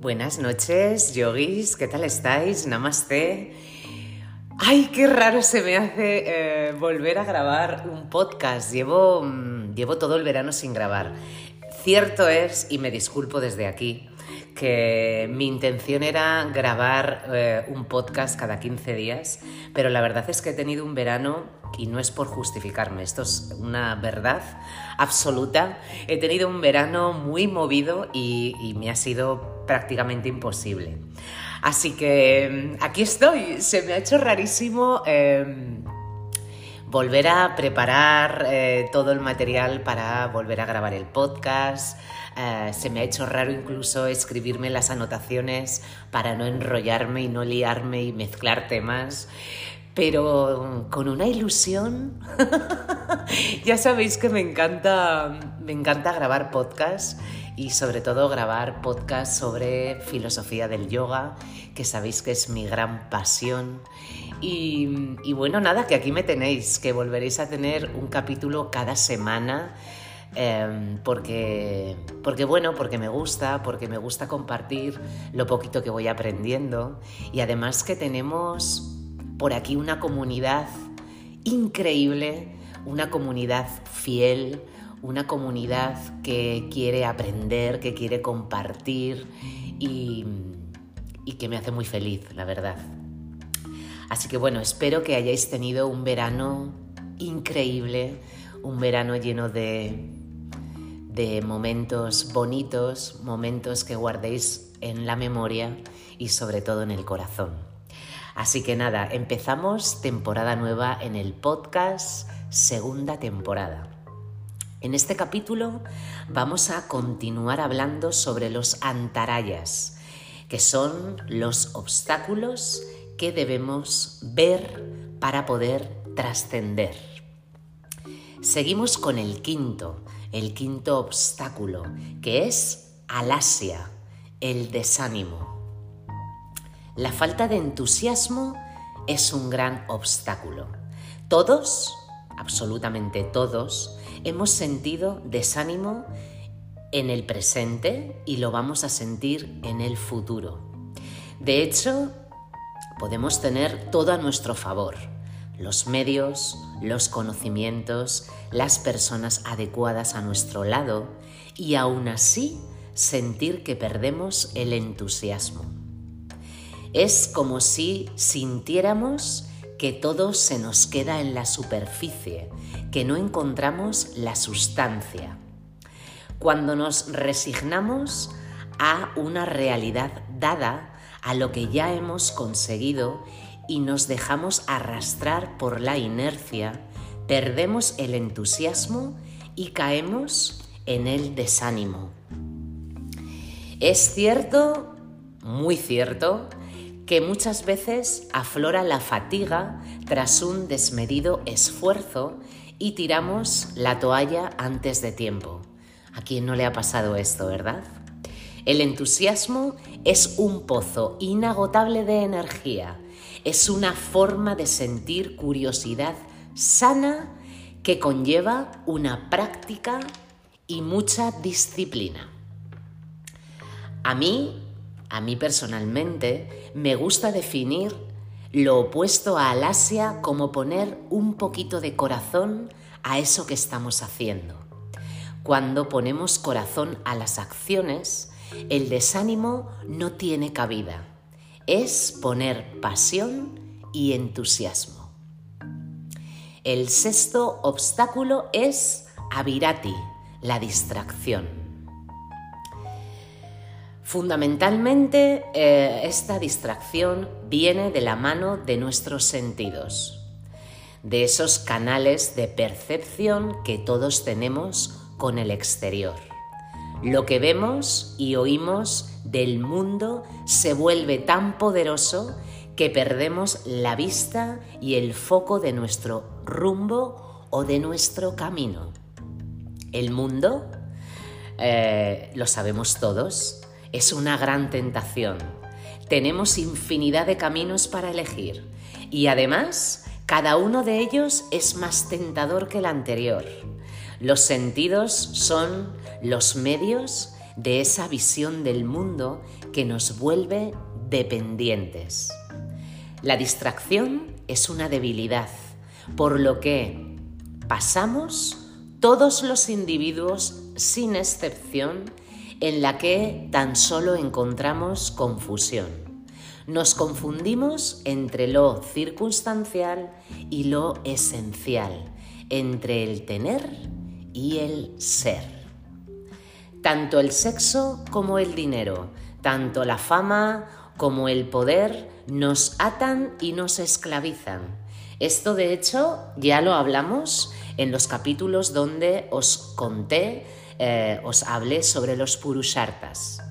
Buenas noches, yogis, ¿qué tal estáis? Namaste. Ay, qué raro se me hace eh, volver a grabar un podcast. Llevo, mm, llevo todo el verano sin grabar. Cierto es, y me disculpo desde aquí, que mi intención era grabar eh, un podcast cada 15 días, pero la verdad es que he tenido un verano, y no es por justificarme, esto es una verdad absoluta, he tenido un verano muy movido y, me ha sido prácticamente imposible. Así que mm, aquí estoy, se me ha hecho rarísimo... Em, volver a preparar eh, todo el material para volver a grabar el podcast. Eh, se me ha hecho raro incluso escribirme las anotaciones para no enrollarme y no liarme y mezclar temas. Pero con una ilusión, ya sabéis que me encanta, me encanta grabar podcasts y sobre todo grabar podcasts sobre filosofía del yoga, que sabéis que es mi gran pasión. Y, bueno, nada, que aquí me tenéis, que volveréis a tener un capítulo cada semana Em, porque, porque, bueno, porque me gusta, porque me gusta compartir lo poquito que voy aprendiendo y además que tenemos por aquí una comunidad increíble, una comunidad fiel, una comunidad que quiere aprender, que quiere compartir y, que me hace muy feliz, la verdad. Así que bueno, espero que hayáis tenido un verano increíble, un verano lleno de de momentos bonitos, momentos que guardéis en la memoria y sobre todo en el corazón. Así que nada, empezamos temporada nueva en el podcast, segunda temporada. En este capítulo vamos a continuar hablando sobre los antarayas, que son los obstáculos que debemos ver para poder trascender. Seguimos con el quinto, el quinto obstáculo, que es alasia, el desánimo. La falta de entusiasmo es un gran obstáculo. Todos, absolutamente todos, hemos sentido desánimo en el presente y lo vamos a sentir en el futuro. De hecho, podemos tener todo a nuestro favor los medios, los conocimientos, las personas adecuadas a nuestro lado y aún así sentir que perdemos el entusiasmo. Es como si sintiéramos que todo se nos queda en la superficie, que no encontramos la sustancia. Cuando nos resignamos a una realidad dada, a lo que ya hemos conseguido y nos dejamos arrastrar por la inercia, perdemos el entusiasmo y caemos en el desánimo. Es cierto, muy cierto, que muchas veces aflora la fatiga tras un desmedido esfuerzo y tiramos la toalla antes de tiempo. ¿A quién no le ha pasado esto, verdad? El entusiasmo es un pozo inagotable de energía es una forma de sentir curiosidad sana que conlleva una práctica y mucha disciplina. A mí, a mí personalmente, me gusta definir lo opuesto a Alasia como poner un poquito de corazón a eso que estamos haciendo. Cuando ponemos corazón a las acciones, el desánimo no tiene cabida es poner pasión y entusiasmo. El sexto obstáculo es avirati, la distracción. Fundamentalmente, eh, esta distracción viene de la mano de nuestros sentidos, de esos canales de percepción que todos tenemos con el exterior. Lo que vemos y oímos del mundo se vuelve tan poderoso que perdemos la vista y el foco de nuestro rumbo o de nuestro camino. El mundo, eh, lo sabemos todos, es una gran tentación. Tenemos infinidad de caminos para elegir y además cada uno de ellos es más tentador que el anterior. Los sentidos son los medios de esa visión del mundo que nos vuelve dependientes. La distracción es una debilidad, por lo que pasamos todos los individuos sin excepción en la que tan solo encontramos confusión. Nos confundimos entre lo circunstancial y lo esencial, entre el tener y el ser. Tanto el sexo como el dinero, tanto la fama como el poder nos atan y nos esclavizan. Esto de hecho ya lo hablamos en los capítulos donde os conté, eh, os hablé sobre los purushartas.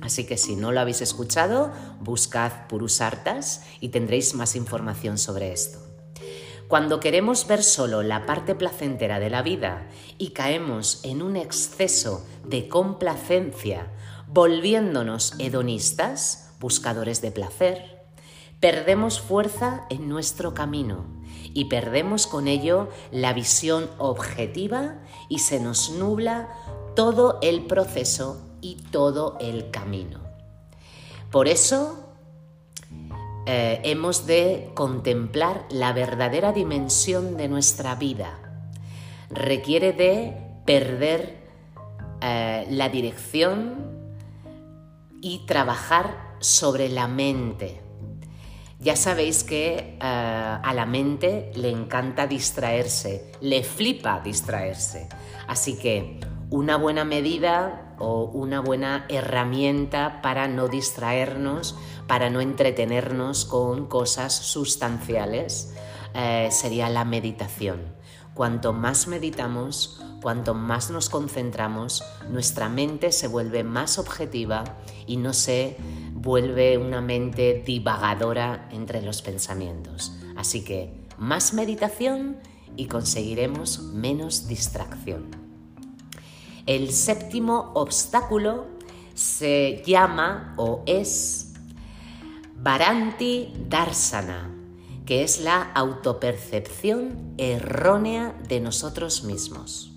Así que si no lo habéis escuchado, buscad purushartas y tendréis más información sobre esto. Cuando queremos ver solo la parte placentera de la vida y caemos en un exceso de complacencia, volviéndonos hedonistas, buscadores de placer, perdemos fuerza en nuestro camino y perdemos con ello la visión objetiva y se nos nubla todo el proceso y todo el camino. Por eso eh, hemos de contemplar la verdadera dimensión de nuestra vida. Requiere de perder eh, la dirección y trabajar sobre la mente. Ya sabéis que eh, a la mente le encanta distraerse, le flipa distraerse. Así que una buena medida o una buena herramienta para no distraernos, para no entretenernos con cosas sustanciales, eh, sería la meditación. Cuanto más meditamos, cuanto más nos concentramos, nuestra mente se vuelve más objetiva y no se vuelve una mente divagadora entre los pensamientos. Así que más meditación y conseguiremos menos distracción. El séptimo obstáculo se llama o es Varanti Darsana, que es la autopercepción errónea de nosotros mismos.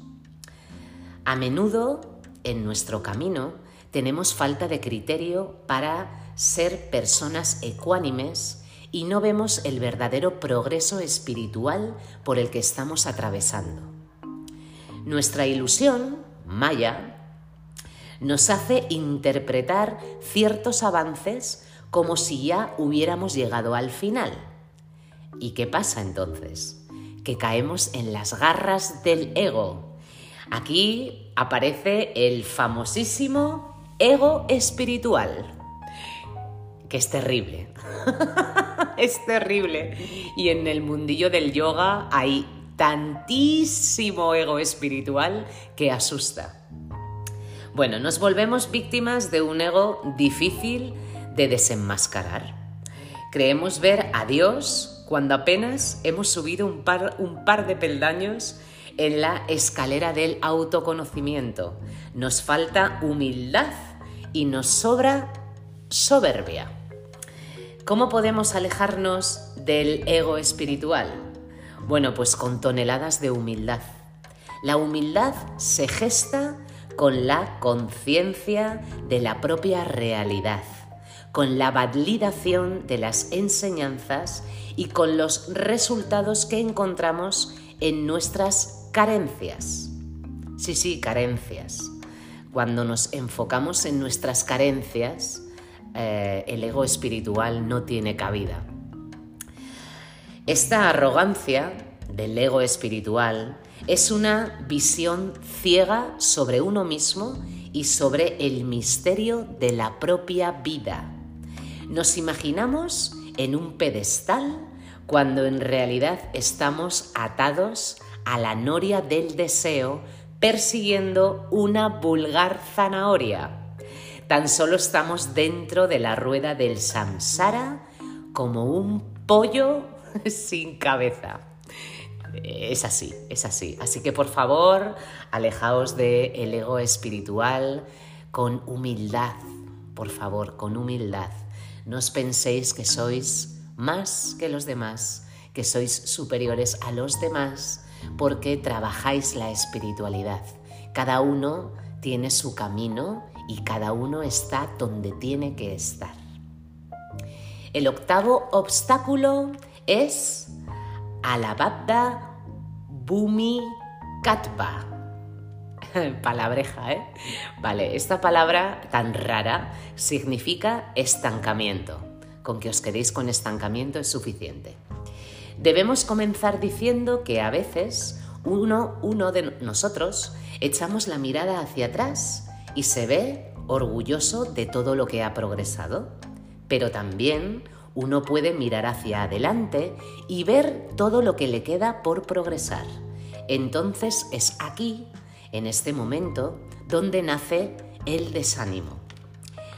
A menudo en nuestro camino tenemos falta de criterio para ser personas ecuánimes y no vemos el verdadero progreso espiritual por el que estamos atravesando. Nuestra ilusión Maya, nos hace interpretar ciertos avances como si ya hubiéramos llegado al final. ¿Y qué pasa entonces? Que caemos en las garras del ego. Aquí aparece el famosísimo ego espiritual, que es terrible. es terrible. Y en el mundillo del yoga hay tantísimo ego espiritual que asusta. Bueno, nos volvemos víctimas de un ego difícil de desenmascarar. Creemos ver a Dios cuando apenas hemos subido un par, un par de peldaños en la escalera del autoconocimiento. Nos falta humildad y nos sobra soberbia. ¿Cómo podemos alejarnos del ego espiritual? Bueno, pues con toneladas de humildad. La humildad se gesta con la conciencia de la propia realidad, con la validación de las enseñanzas y con los resultados que encontramos en nuestras carencias. Sí, sí, carencias. Cuando nos enfocamos en nuestras carencias, eh, el ego espiritual no tiene cabida. Esta arrogancia del ego espiritual es una visión ciega sobre uno mismo y sobre el misterio de la propia vida. Nos imaginamos en un pedestal cuando en realidad estamos atados a la noria del deseo persiguiendo una vulgar zanahoria. Tan solo estamos dentro de la rueda del samsara como un pollo sin cabeza. Es así, es así. Así que por favor, alejaos del el ego espiritual con humildad, por favor, con humildad. No os penséis que sois más que los demás, que sois superiores a los demás, porque trabajáis la espiritualidad. Cada uno tiene su camino y cada uno está donde tiene que estar. El octavo obstáculo es Alababda Bumi Katpa. Palabreja, ¿eh? Vale, esta palabra tan rara significa estancamiento. Con que os quedéis con estancamiento es suficiente. Debemos comenzar diciendo que a veces uno, uno de nosotros echamos la mirada hacia atrás y se ve orgulloso de todo lo que ha progresado, pero también uno puede mirar hacia adelante y ver todo lo que le queda por progresar. Entonces es aquí, en este momento, donde nace el desánimo.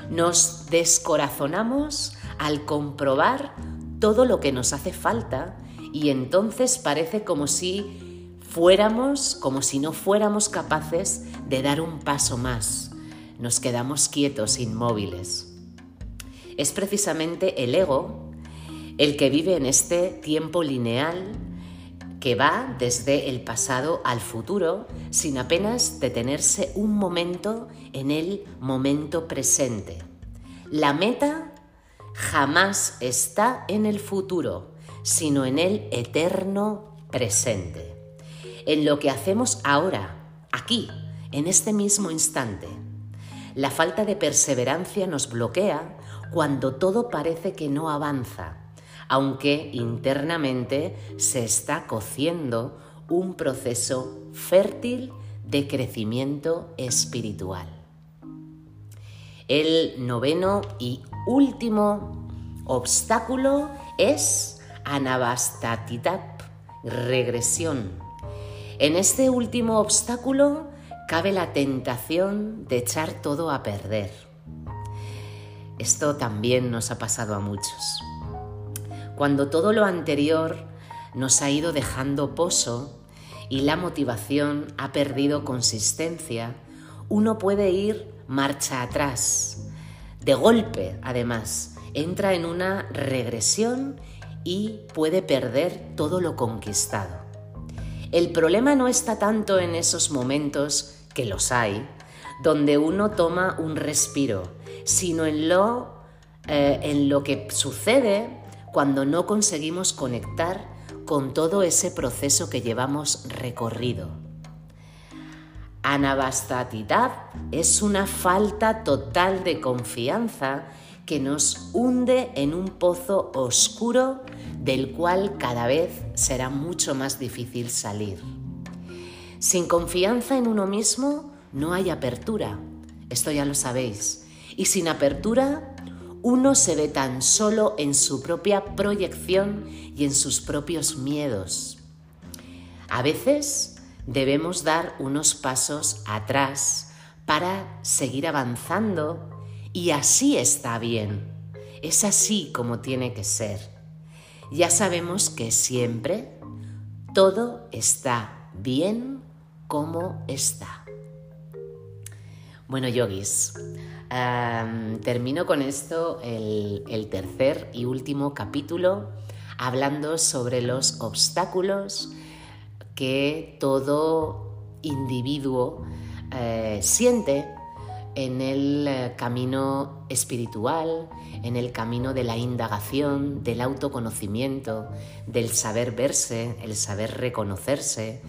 Nos descorazonamos al comprobar todo lo que nos hace falta y entonces parece como si fuéramos, como si no fuéramos capaces de dar un paso más. Nos quedamos quietos, inmóviles es precisamente el ego el que vive en este tiempo lineal que va desde el pasado al futuro sin apenas detenerse un momento en el momento presente. La meta jamás está en el futuro, sino en el eterno presente, en lo que hacemos ahora, aquí, en este mismo instante. La falta de perseverancia nos bloquea cuando todo parece que no avanza, aunque internamente se está cociendo un proceso fértil de crecimiento espiritual. El noveno y último obstáculo es Anabastatitap, regresión. En este último obstáculo cabe la tentación de echar todo a perder esto también nos ha pasado a muchos. Cuando todo lo anterior nos ha ido dejando pozo y la motivación ha perdido consistencia, uno puede ir marcha atrás. De golpe, además, entra en una regresión y puede perder todo lo conquistado. El problema no está tanto en esos momentos, que los hay, donde uno toma un respiro sino en lo, eh, en lo que sucede cuando no conseguimos conectar con todo ese proceso que llevamos recorrido. Anabastatidad es una falta total de confianza que nos hunde en un pozo oscuro del cual cada vez será mucho más difícil salir. Sin confianza en uno mismo no hay apertura, esto ya lo sabéis y sin apertura, uno se ve tan solo en su propia proyección y en sus propios miedos. A veces debemos dar unos pasos atrás para seguir avanzando y así está bien. Es así como tiene que ser. Ya sabemos que siempre todo está bien como está. Bueno, yogis, termino con esto el, tercer y último capítulo hablando sobre los obstáculos que todo individuo eh, siente en el eh, camino espiritual, en el camino de la indagación, del autoconocimiento, del saber verse, el saber reconocerse,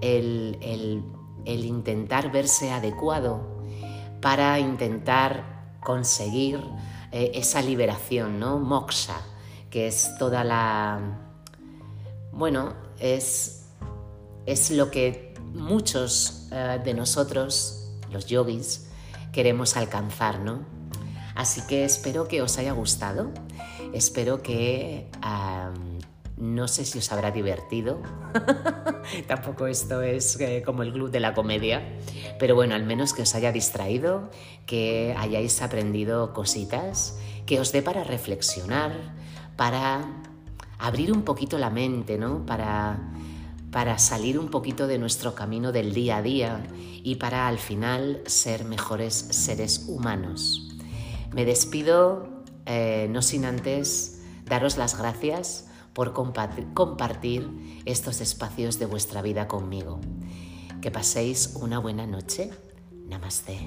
el, intentar verse adecuado para intentar conseguir eh, esa liberación, ¿no? Moksha, que es toda la... Bueno, es, es lo que muchos eh, de nosotros, los yogis, queremos alcanzar, ¿no? Así que espero que os haya gustado, espero que no sé si os habrá divertido. Tampoco esto es eh, como el club de la comedia. Pero bueno, al menos que os haya distraído, que hayáis aprendido cositas, que os dé para reflexionar, para abrir un poquito la mente, ¿no? Para, para salir un poquito de nuestro camino del día a día y para al final ser mejores seres humanos. Me despido, eh, no sin antes daros las gracias por compartir estos espacios de vuestra vida conmigo. Que paséis una buena noche. Namaste.